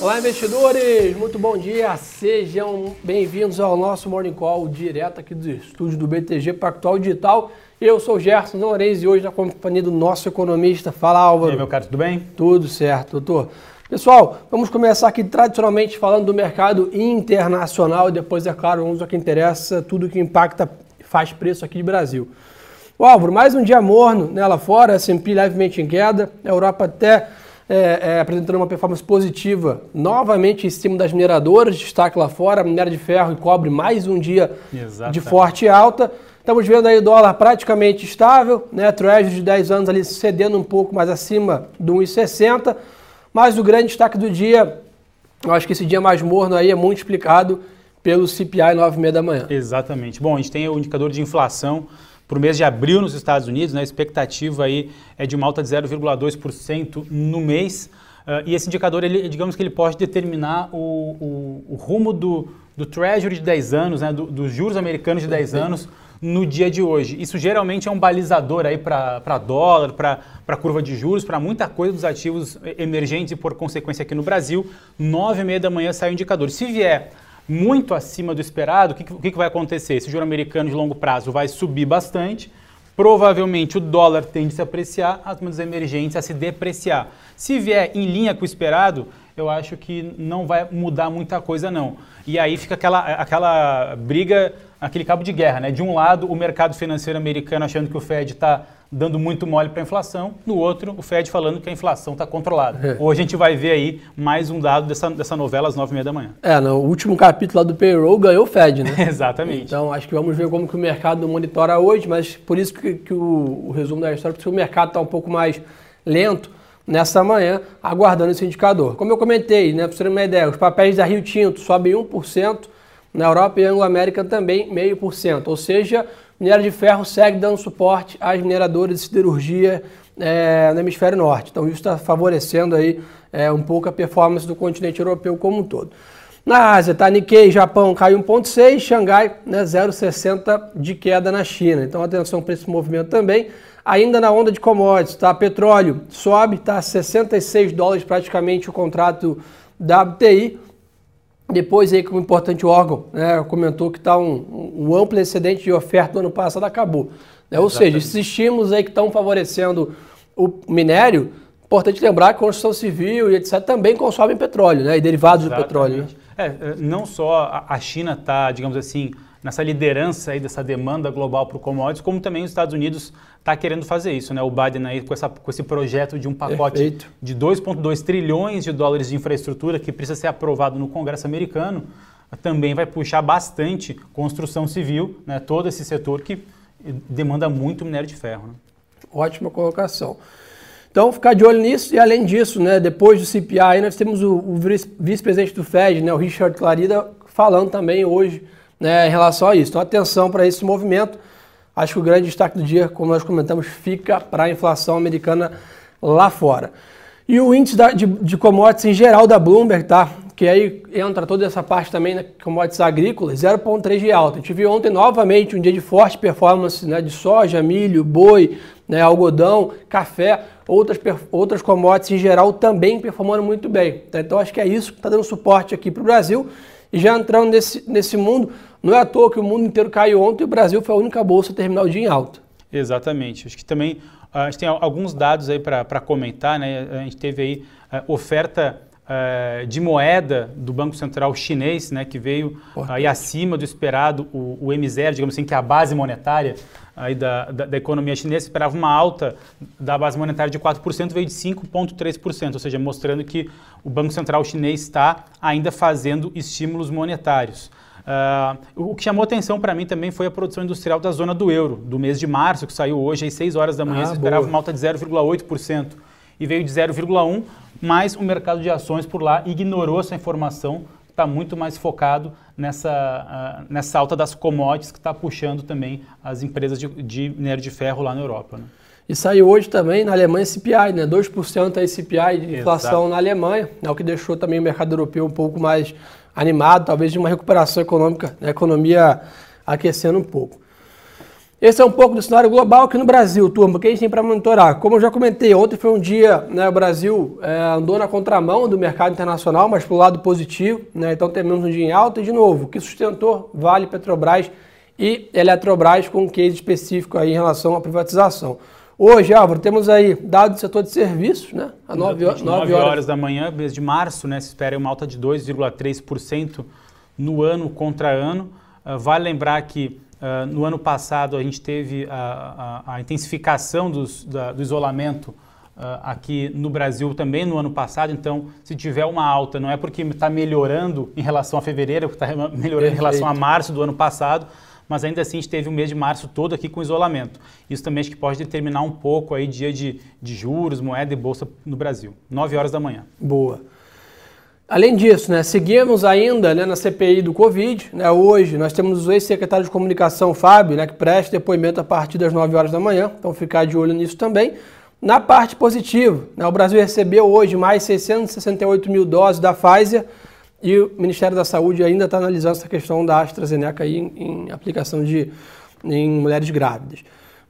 Olá, investidores! Muito bom dia! Sejam bem-vindos ao nosso Morning Call direto aqui dos estúdios do BTG Pactual Digital. Eu sou o Gerson Lourenço e hoje na companhia do nosso economista. Fala, Álvaro. E aí, meu caro, tudo bem? Tudo certo, doutor. Pessoal, vamos começar aqui tradicionalmente falando do mercado internacional e depois, é claro, vamos ao que interessa, tudo que impacta e faz preço aqui de Brasil. O Álvaro, mais um dia morno né, lá fora, S&P levemente em queda, a Europa até é, é, apresentando uma performance positiva, novamente em cima das mineradoras, destaque lá fora, minério de ferro e cobre mais um dia Exato. de forte alta. Estamos vendo aí o dólar praticamente estável, né? Treasury de 10 anos ali cedendo um pouco mais acima do 1,60. Mas o grande destaque do dia, eu acho que esse dia mais morno aí é muito explicado pelo CPI 9,5 da manhã. Exatamente. Bom, a gente tem o indicador de inflação para o mês de abril nos Estados Unidos, né, a expectativa aí é de uma alta de 0,2% no mês. Uh, e esse indicador, ele, digamos que ele pode determinar o, o, o rumo do, do Treasury de 10 anos, né, do, dos juros americanos de 10 anos no dia de hoje. Isso geralmente é um balizador aí para dólar, para curva de juros, para muita coisa dos ativos emergentes e por consequência aqui no Brasil. 9 e meia da manhã sai o indicador. Se vier muito acima do esperado, o que, que, vai acontecer? Esse juro americano de longo prazo vai subir bastante, provavelmente o dólar tende a se apreciar, as moedas emergentes a se depreciar. Se vier em linha com o esperado, eu acho que não vai mudar muita coisa não. E aí fica aquela, aquela briga, aquele cabo de guerra, né? De um lado, o mercado financeiro americano achando que o Fed está dando muito mole para a inflação, no outro, o Fed falando que a inflação está controlada. É. Hoje a gente vai ver aí mais um dado dessa, dessa novela às nove e meia da manhã. É, no último capítulo lá do payroll ganhou o Fed, né? Exatamente. Então acho que vamos ver como que o mercado monitora hoje, mas por isso que, que o, o, resumo da história, porque o mercado está um pouco mais lento nessa manhã, aguardando esse indicador. Como eu comentei, né, para você ter uma ideia, os papéis da Rio Tinto sobem 1%, na Europa e Anglo-América também 0,5%, ou seja, minério de ferro segue dando suporte às mineradoras de siderurgia é, no hemisfério norte. Então isso está favorecendo aí é, um pouco a performance do continente europeu como um todo. Na Ásia, tá? Nikkei, Japão caiu 1,6, Xangai né, 0,60 de queda na China. Então atenção para esse movimento também. Ainda na onda de commodities, tá? Petróleo sobe, tá? 66 dólares praticamente o contrato da WTI. Depois aí, como importante órgão, né, comentou que está um, um, amplo excedente de oferta do ano passado acabou. Né? Ou seja, esses estímulos aí que estão favorecendo o minério, importante lembrar que a construção civil e etc. também consomem petróleo, né? E derivados Exatamente. do petróleo. Né? É, é, não só a China está, digamos assim, nessa liderança aí dessa demanda global para o commodities, como também os Estados Unidos está querendo fazer isso, né? O Biden aí com, essa, com esse projeto de um pacote Perfeito. de 2,2 trilhões de dólares de infraestrutura que precisa ser aprovado no Congresso americano, também vai puxar bastante construção civil, né? Todo esse setor que demanda muito minério de ferro. Né? Ótima colocação. Então, ficar de olho nisso e além disso, né, depois do CPI, nós temos o, o vice-presidente do Fed, né, o Richard Clarida, falando também hoje né, em relação a isso. Então, atenção para esse movimento. Acho que o grande destaque do dia, como nós comentamos, fica para a inflação americana lá fora. E o índice da, de, de, commodities em geral da Bloomberg, tá? Que aí entra toda essa parte também, né, commodities agrícolas, 0,3 de alta. A gente viu ontem novamente um dia de forte performance né, de soja, milho, boi, né, algodão, café, outras, outras commodities em geral também performando muito bem. Tá? Então acho que é isso que está dando suporte aqui para o Brasil. E já entrando nesse, nesse mundo, não é à toa que o mundo inteiro caiu ontem e o Brasil foi a única bolsa a terminar o dia em alta. Exatamente. Acho que também a gente tem alguns dados aí para comentar. Né? A gente teve aí uh, oferta uh, de moeda do Banco Central chinês, né, que veio aí acima do esperado, o, o M0, digamos assim, que é a base monetária aí da, da, da, economia chinesa, esperava uma alta da base monetária de 4%, veio de 5,3%, ou seja, mostrando que o Banco Central chinês está ainda fazendo estímulos monetários. Uh, o que chamou atenção para mim também foi a produção industrial da zona do euro, do mês de março, que saiu hoje às 6 horas da manhã, ah, se esperava uma alta de 0,8% e veio de 0,1%, mas o mercado de ações por lá ignorou essa informação, está muito mais focado nessa, uh, nessa alta das commodities que está puxando também as empresas de, de minério de ferro lá na Europa. Né? E saiu hoje também na Alemanha CPI, né? 2% a CPI de inflação Exato. na Alemanha, é o que deixou também o mercado europeu um pouco mais animado, talvez de uma recuperação econômica, né? economia aquecendo um pouco. Esse é um pouco do cenário global aqui no Brasil, turma, que a gente tem para monitorar. Como eu já comentei, ontem foi um dia, né, o Brasil é, andou na contramão do mercado internacional, mas para o lado positivo, né, então temos um dia em alta e, de novo, o que sustentou Vale, Petrobras e Eletrobras com um case específico aí em relação à privatização. Hoje, Álvaro, temos aí dados do setor de serviços, né? A 9, 9, 9 horas. horas da manhã, mês de março, né? Se espera uma alta de 2,3% no ano contra ano. Uh, vale lembrar que Uh, no ano passado, a gente teve a, a, a intensificação dos, da, do isolamento uh, aqui no Brasil também no ano passado. Então, se tiver uma alta, não é porque está melhorando em relação a fevereiro, está melhorando Perfeito. em relação a março do ano passado, mas ainda assim a gente teve o mês de março todo aqui com isolamento. Isso também acho que pode determinar um pouco aí dia de, de juros, moeda e bolsa no Brasil. 9 horas da manhã. Boa. Além disso, né, seguimos ainda né, na CPI do Covid. Né, hoje nós temos o ex-secretário de comunicação, Fábio, né, que presta depoimento a partir das 9 horas da manhã, então ficar de olho nisso também. Na parte positiva, né, o Brasil recebeu hoje mais 668 mil doses da Pfizer e o Ministério da Saúde ainda está analisando essa questão da AstraZeneca aí em, em aplicação de, em mulheres grávidas.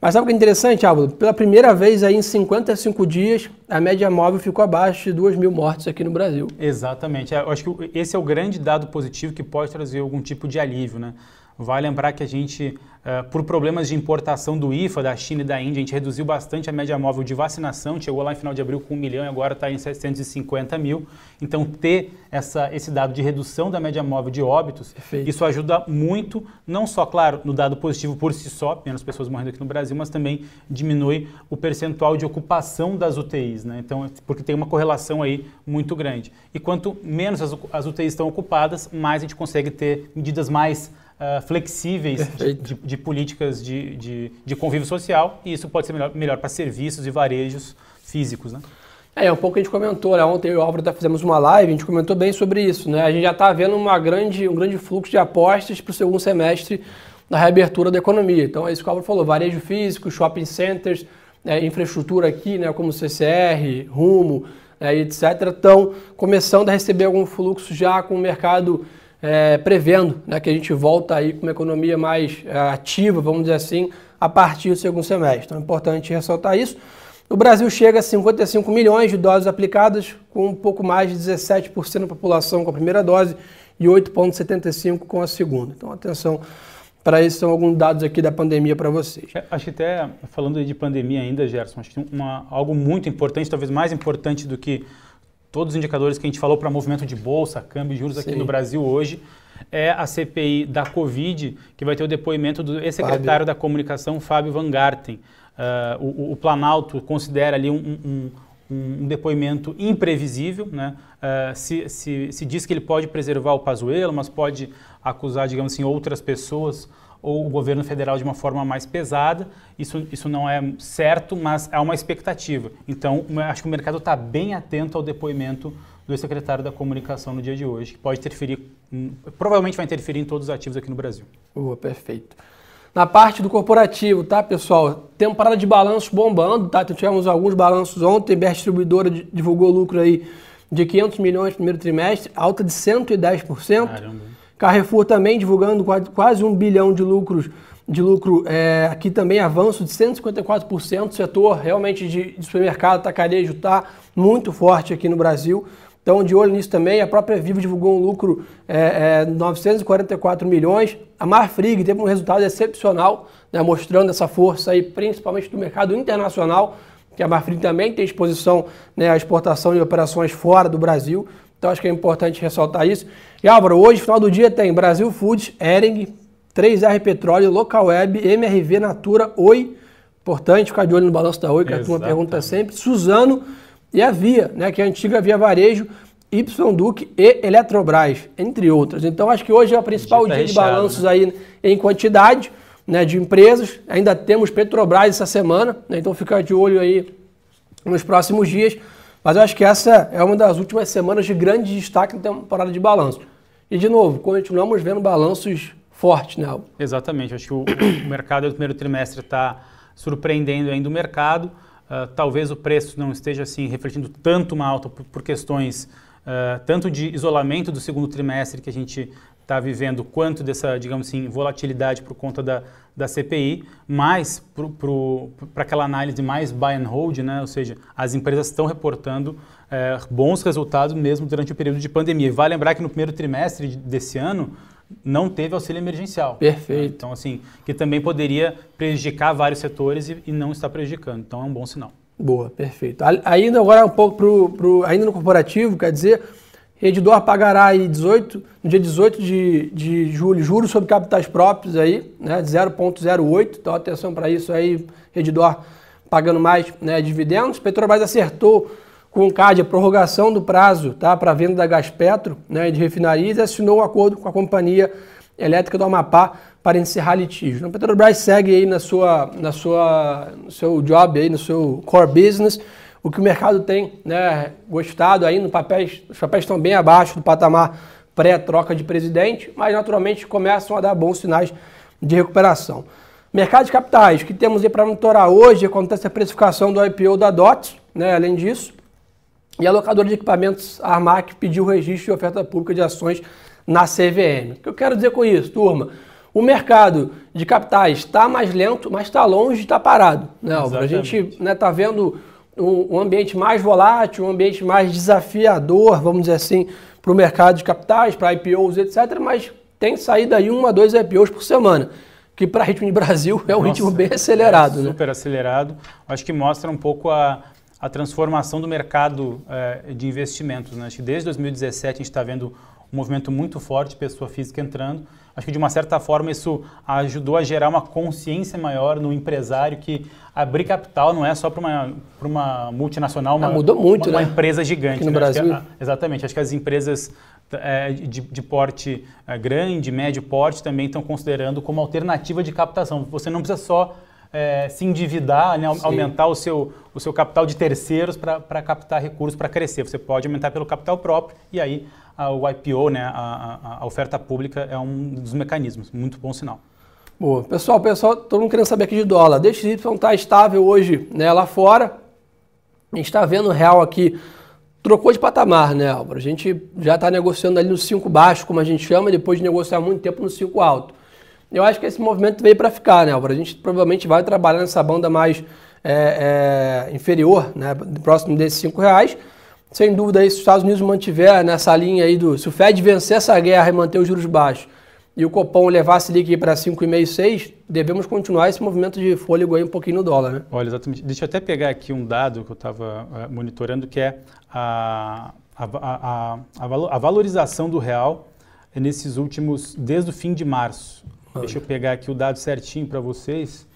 Mas sabe o que é interessante, Álvaro? Pela primeira vez aí em 55 dias, a média móvel ficou abaixo de 2 mil mortes aqui no Brasil. Exatamente. Eu acho que esse é o grande dado positivo que pode trazer algum tipo de alívio, né? Vai lembrar que a gente, uh, por problemas de importação do IFA, da China e da Índia, a gente reduziu bastante a média móvel de vacinação, chegou lá em final de abril com 1 milhão e agora está em 750 mil. Então, ter essa, esse dado de redução da média móvel de óbitos, Perfeito. isso ajuda muito, não só, claro, no dado positivo por si só, menos pessoas morrendo aqui no Brasil, mas também diminui o percentual de ocupação das UTIs, né? Então, porque tem uma correlação aí muito grande. E quanto menos as, as UTIs estão ocupadas, mais a gente consegue ter medidas mais uh, flexíveis de, de, de, políticas de, de, de, convívio social e isso pode ser melhor, melhor para serviços e varejos físicos, né? É, é um pouco a gente comentou, né? Ontem eu e o Álvaro até fizemos uma live, a gente comentou bem sobre isso, né? A gente já está vendo uma grande, um grande fluxo de apostas para o segundo semestre da reabertura da economia. Então é isso que o Álvaro falou, varejo físico, shopping centers, né? infraestrutura aqui, né? como CCR, Rumo, né? etc. estão começando a receber algum fluxo já com o mercado é, prevendo né, que a gente volta aí com uma economia mais é, ativa, vamos dizer assim, a partir do segundo semestre. Então é importante ressaltar isso. O Brasil chega a 55 milhões de doses aplicadas, com um pouco mais de 17% da população com a primeira dose e 8,75% com a segunda. Então, atenção para isso, são alguns dados aqui da pandemia para vocês. Acho que até, falando de pandemia ainda, Gerson, acho que uma, algo muito importante, talvez mais importante do que todos os indicadores que a gente falou para movimento de bolsa, câmbio e juros Sim. aqui no Brasil hoje, é a CPI da Covid, que vai ter o depoimento do ex-secretário da Comunicação, Fábio Van Garten. Uh, o, o, Planalto considera ali um, um, um, depoimento imprevisível, né? Uh, se, se, se, diz que ele pode preservar o Pazuello, mas pode acusar, digamos assim, outras pessoas ou o governo federal de uma forma mais pesada. Isso, isso não é certo, mas é uma expectativa. Então, acho que o mercado está bem atento ao depoimento do secretário da comunicação no dia de hoje, que pode interferir, hum, provavelmente vai interferir em todos os ativos aqui no Brasil. Boa, perfeito. Na parte do corporativo, tá, pessoal? Temporada de balanços bombando, tá? Tivemos alguns balanços ontem, a Distribuidora divulgou lucro aí de 500 milhões no primeiro trimestre, alta de 110%. Caramba. Carrefour também divulgando quase um bilhão de lucros de lucro é, aqui também avanço de 154%. O setor realmente de, de supermercado, tacarejo está muito forte aqui no Brasil. Então, de olho nisso também, a própria Vivo divulgou um lucro é, é, 944 milhões. A Marfrig teve um resultado excepcional, né, mostrando essa força aí, principalmente do mercado internacional, que a Marfrig também tem exposição né, à exportação de operações fora do Brasil. Então acho que é importante ressaltar isso. E Álvaro, hoje, final do dia, tem Brasil Foods, Ering, 3R Petróleo, Local Web, MRV Natura, Oi. Importante ficar de olho no balanço da Oi, que a turma pergunta sempre. Suzano e a Via, né, que é a antiga Via Varejo, Y Duque e Eletrobras, entre outras. Então acho que hoje é o principal dia, tá dia recheado, de balanços né? aí em quantidade né, de empresas. Ainda temos Petrobras essa semana, né, então ficar de olho aí nos próximos dias. Mas eu acho que essa é uma das últimas semanas de grande destaque na temporada de balanço. E, de novo, continuamos vendo balanços fortes, né? Exatamente. Acho que o, o mercado do primeiro trimestre está surpreendendo ainda o mercado. Uh, talvez o preço não esteja assim refletindo tanto uma alta por, por questões uh, tanto de isolamento do segundo trimestre que a gente está vivendo quanto dessa, digamos assim, volatilidade por conta da, da CPI, mais para aquela análise mais buy and hold, né? ou seja, as empresas estão reportando é, bons resultados mesmo durante o período de pandemia. E vale lembrar que no primeiro trimestre desse ano não teve auxílio emergencial. Perfeito. Então, assim, que também poderia prejudicar vários setores e, e não está prejudicando. Então, é um bom sinal. Boa, perfeito. Ainda agora um pouco pro, pro, ainda no corporativo, quer dizer, Redidor pagará aí 18, no dia 18 de, de julho juros sobre capitais próprios aí, né, de 0,08. Então atenção para isso aí, Redidor pagando mais né, dividendos. Petrobras acertou com o CAD a prorrogação do prazo tá, para a venda da Gaspetro né, de refinarias e assinou um acordo com a Companhia Elétrica do Amapá para encerrar litígio. Então, a Petrobras segue aí na sua, na sua, no seu job, aí, no seu core business, o que o mercado tem né, gostado aí, no papéis, os papéis estão bem abaixo do patamar pré-troca de presidente, mas naturalmente começam a dar bons sinais de recuperação. Mercado de capitais, que temos aí para monitorar hoje, acontece a precificação do IPO da DOTS, né, além disso, e a locadora de equipamentos Armac pediu o registro de oferta pública de ações na CVM. O que eu quero dizer com isso, turma? O mercado de capitais está mais lento, mas está longe de estar tá parado. Né, A gente está né, tá vendo um, um, ambiente mais volátil, um ambiente mais desafiador, vamos dizer assim, para o mercado de capitais, para IPOs, etc. Mas tem saído aí uma, dois IPOs por semana, que para ritmo de Brasil é um Nossa, ritmo bem acelerado. É super né? acelerado. Acho que mostra um pouco a, a transformação do mercado é, de investimentos. Né? Acho que desde 2017 a gente está vendo um movimento muito forte de pessoa física entrando. Acho que de uma certa forma isso ajudou a gerar uma consciência maior no empresário que abrir capital não é só para uma, uma multinacional, uma, ah, mudou muito, uma, né? uma empresa gigante. Aqui no né? Brasil. Acho que, exatamente. Acho que as empresas é, de, de, porte é, grande, médio porte também estão considerando como alternativa de captação. Você não precisa só é, se endividar, né, aumentar o seu, o seu capital de terceiros para captar recursos para crescer. Você pode aumentar pelo capital próprio e aí a, o IPO, né, a, a, oferta pública, é um dos mecanismos. Muito bom sinal. Boa. Pessoal, pessoal, todo mundo querendo saber aqui de dólar. DXY está estável hoje né, lá fora. A gente está vendo o real aqui. Trocou de patamar, né, Álvaro? A gente já está negociando ali no 5 baixo, como a gente chama, depois de negociar muito tempo no 5 alto. Eu acho que esse movimento veio para ficar, né, Álvaro? A gente provavelmente vai trabalhar nessa banda mais é, é, inferior, né, próximo desses 5 reais. Sem dúvida, aí, se os Estados Unidos mantiver nessa linha aí do. Se o Fed vencer essa guerra e manter os juros baixos e o Copom levar a Selic para 5,5, 6, devemos continuar esse movimento de fôlego aí um pouquinho no dólar, né? Olha, exatamente. Deixa eu até pegar aqui um dado que eu estava eh, monitorando, que é a, a, a, a, valorização do real nesses últimos, desde o fim de março. Deixa eu pegar aqui o dado certinho para vocês.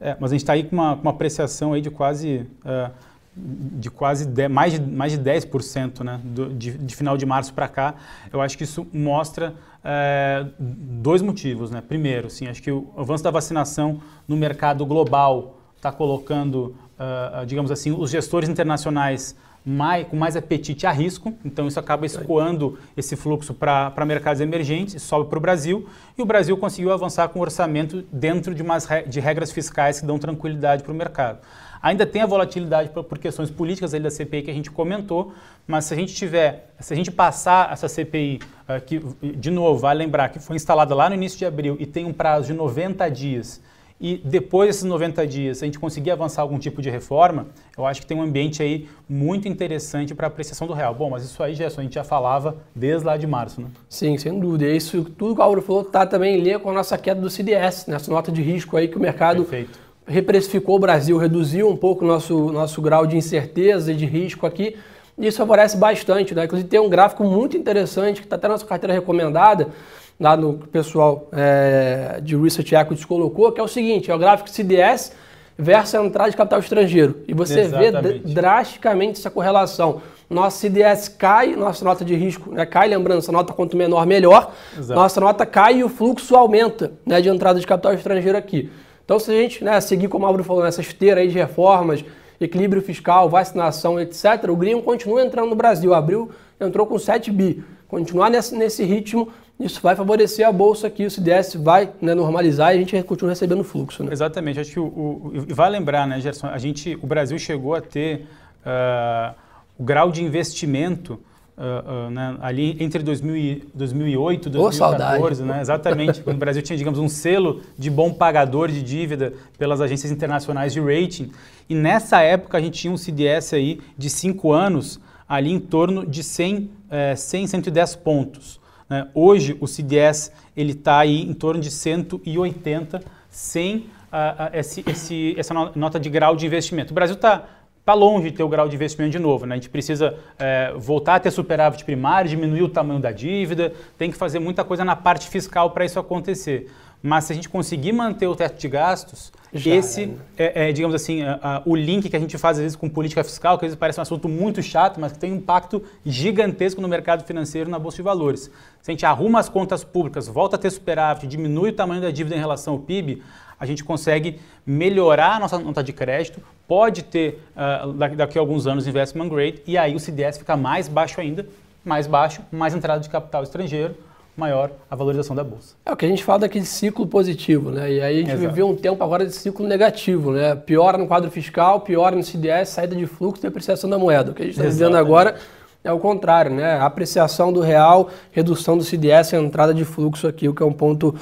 É, mas a gente está aí com uma, com uma apreciação aí de quase, uh, de quase de, mais, de, mais de 10% né, do, de, de final de março para cá. Eu acho que isso mostra uh, dois motivos. Né? Primeiro, sim, acho que o avanço da vacinação no mercado global está colocando, uh, digamos assim, os gestores internacionais mais, com mais apetite a risco, então isso acaba escoando esse fluxo para mercados emergentes, sobe para o Brasil, e o Brasil conseguiu avançar com o orçamento dentro de, umas, de regras fiscais que dão tranquilidade para o mercado. Ainda tem a volatilidade por, por questões políticas ali da CPI que a gente comentou, mas se a gente tiver, se a gente passar essa CPI, uh, eh, que de novo, vale lembrar que foi instalada lá no início de abril e tem um prazo de 90 dias, e depois desses 90 dias, se a gente conseguir avançar algum tipo de reforma, eu acho que tem um ambiente aí muito interessante para a apreciação do real. Bom, mas isso aí, Gerson, a gente já falava desde lá de março, né? Sim, sem dúvida. Isso tudo que o Álvaro falou está também em linha com a nossa queda do CDS, nessa nota de risco aí que o mercado Perfeito. reprecificou o Brasil, reduziu um pouco o nosso, nosso grau de incerteza e de risco aqui. E isso favorece bastante, né? Inclusive tem um gráfico muito interessante que está até na nossa carteira recomendada, lá no pessoal é, de Research Equities colocou, que é o seguinte, é o gráfico CDS versus a entrada de capital estrangeiro. E você Exatamente. vê drasticamente essa correlação. Nossa CDS cai, nossa nota de risco né, cai, lembrando, essa nota quanto menor, melhor. Exato. Nossa nota cai e o fluxo aumenta né, de entrada de capital estrangeiro aqui. Então, se a gente né, seguir, como a Álvaro falou, nessa esteira aí de reformas, equilíbrio fiscal, vacinação, etc., o Green continua entrando no Brasil. Abril entrou com 7 bi. Continuar nesse, nesse ritmo, isso vai favorecer a bolsa aqui, o CDS vai né, normalizar e a gente continua recebendo fluxo. Né? Exatamente. Acho que o, o, e vai lembrar, né, Gerson, a gente, o Brasil chegou a ter uh, o grau de investimento Uh, uh, né, ali entre 2000, 2008 e 2014, oh, né, exatamente, quando o Brasil tinha, digamos, um selo de bom pagador de dívida pelas agências internacionais de rating. E nessa época a gente tinha um CDS aí de 5 anos ali em torno de 100, eh, 100 110 pontos. Né? Hoje o CDS ele está aí em torno de 180 sem uh, esse, esse, essa nota de grau de investimento. O Brasil está está longe de ter o grau de investimento de novo. Né? A gente precisa é, voltar a ter superávit primário, diminuir o tamanho da dívida, tem que fazer muita coisa na parte fiscal para isso acontecer. Mas se a gente conseguir manter o teto de gastos, Já, esse é, é, digamos assim, a, a, o link que a gente faz às vezes com política fiscal, que às vezes parece um assunto muito chato, mas que tem um impacto gigantesco no mercado financeiro na Bolsa de Valores. Se a gente arruma as contas públicas, volta a ter superávit, diminui o tamanho da dívida em relação ao PIB, a gente consegue melhorar a nossa nota de crédito, pode ter uh, daqui a alguns anos investment grade e aí o CDS fica mais baixo ainda, mais baixo, mais entrada de capital estrangeiro, maior a valorização da bolsa. É o que a gente fala daquele ciclo positivo, né? E aí a gente Exato. viveu um tempo agora de ciclo negativo, né? Piora no quadro fiscal, piora no CDS, saída de fluxo e apreciação da moeda. O que a gente está vivendo agora é o contrário, né? Apreciação do real, redução do CDS entrada de fluxo aqui, o que é um ponto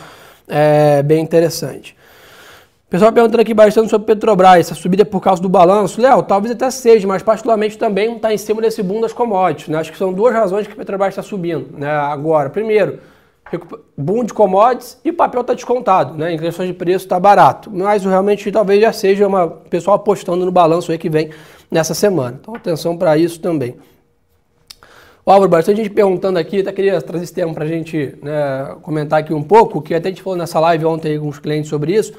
é, bem interessante. Pessoal perguntando aqui bastante sobre Petrobras, essa subida é por causa do balanço. Léo, talvez até seja, mas particularmente também está em cima desse boom das commodities. Né? Acho que são duas razões que a Petrobras está subindo né? agora. Primeiro, boom de commodities e o papel está descontado, né? em questões de preço está barato. Mas realmente talvez já seja uma pessoal apostando no balanço aí que vem nessa semana. Então atenção para isso também. O Álvaro, bastante gente perguntando aqui, até queria trazer esse tema para a gente né, comentar aqui um pouco, que até a gente falou nessa live ontem com os clientes sobre isso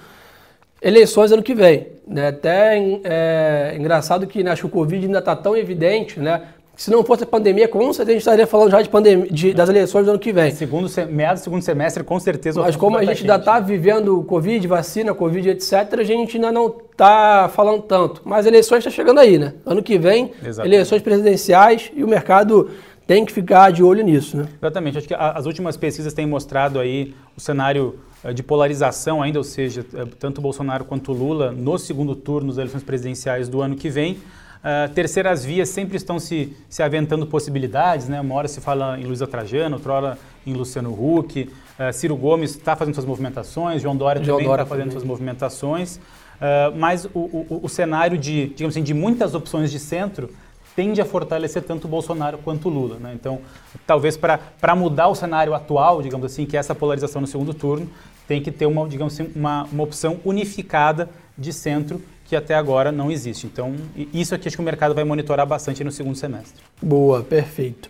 eleições ano que vem. Né? Até é, engraçado que né, acho que o Covid ainda está tão evidente, né? Se não fosse a pandemia, com certeza a gente estaria falando já de pandemia, de, das eleições do ano que vem. Segundo, meados do segundo semestre, com certeza. Mas como a gente, ainda está vivendo Covid, vacina, Covid, etc., a gente ainda não está falando tanto. Mas eleições está chegando aí, né? Ano que vem, Exatamente. eleições presidenciais e o mercado tem que ficar de olho nisso, né? Exatamente. Acho que as últimas pesquisas têm mostrado aí o cenário de polarização ainda, ou seja, eh, tanto Bolsonaro quanto Lula no segundo turno das eleições presidenciais do ano que vem. Uh, terceiras vias sempre estão se, se aventando possibilidades, né? Uma hora se fala em Luiza Trajano, outra hora em Luciano Huck, uh, Ciro Gomes está fazendo suas movimentações, João Dória João também está fazendo suas movimentações, uh, mas o, o, o, cenário de, digamos assim, de muitas opções de centro tende a fortalecer tanto o Bolsonaro quanto o Lula. Né? Então, talvez para mudar o cenário atual, digamos assim, que é essa polarização no segundo turno, tem que ter uma, digamos assim, uma, uma opção unificada de centro que até agora não existe. Então, isso aqui acho que o mercado vai monitorar bastante no segundo semestre. Boa, perfeito.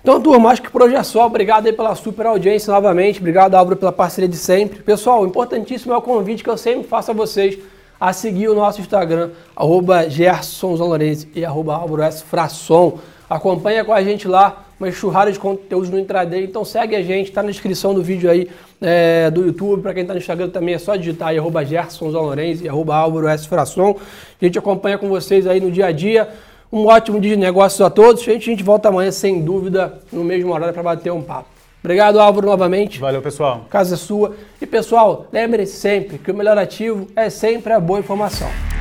Então, turma, acho que por hoje é só. Obrigado aí pela super audiência novamente. Obrigado, Álvaro, pela parceria de sempre. Pessoal, importantíssimo é o convite que eu sempre faço a vocês a seguir o nosso Instagram, arroba e arroba Álvaro S. Frasson. Acompanha com a gente lá uma enxurrada de conteúdos no intraday. Então segue a gente, está na descrição do vídeo aí é, do YouTube. Para quem está no Instagram também é só digitar aí, arroba Gerson Zalorenzi e arroba Álvaro S. Frasson. A gente acompanha com vocês aí no dia a dia. Um ótimo dia de negócios a todos. A gente, a gente volta amanhã, sem dúvida, no mesmo horário para bater um papo. Obrigado, Álvaro, novamente. Valeu, pessoal. Casa é sua. E, pessoal, lembre-se sempre que o melhor ativo é sempre a boa informação.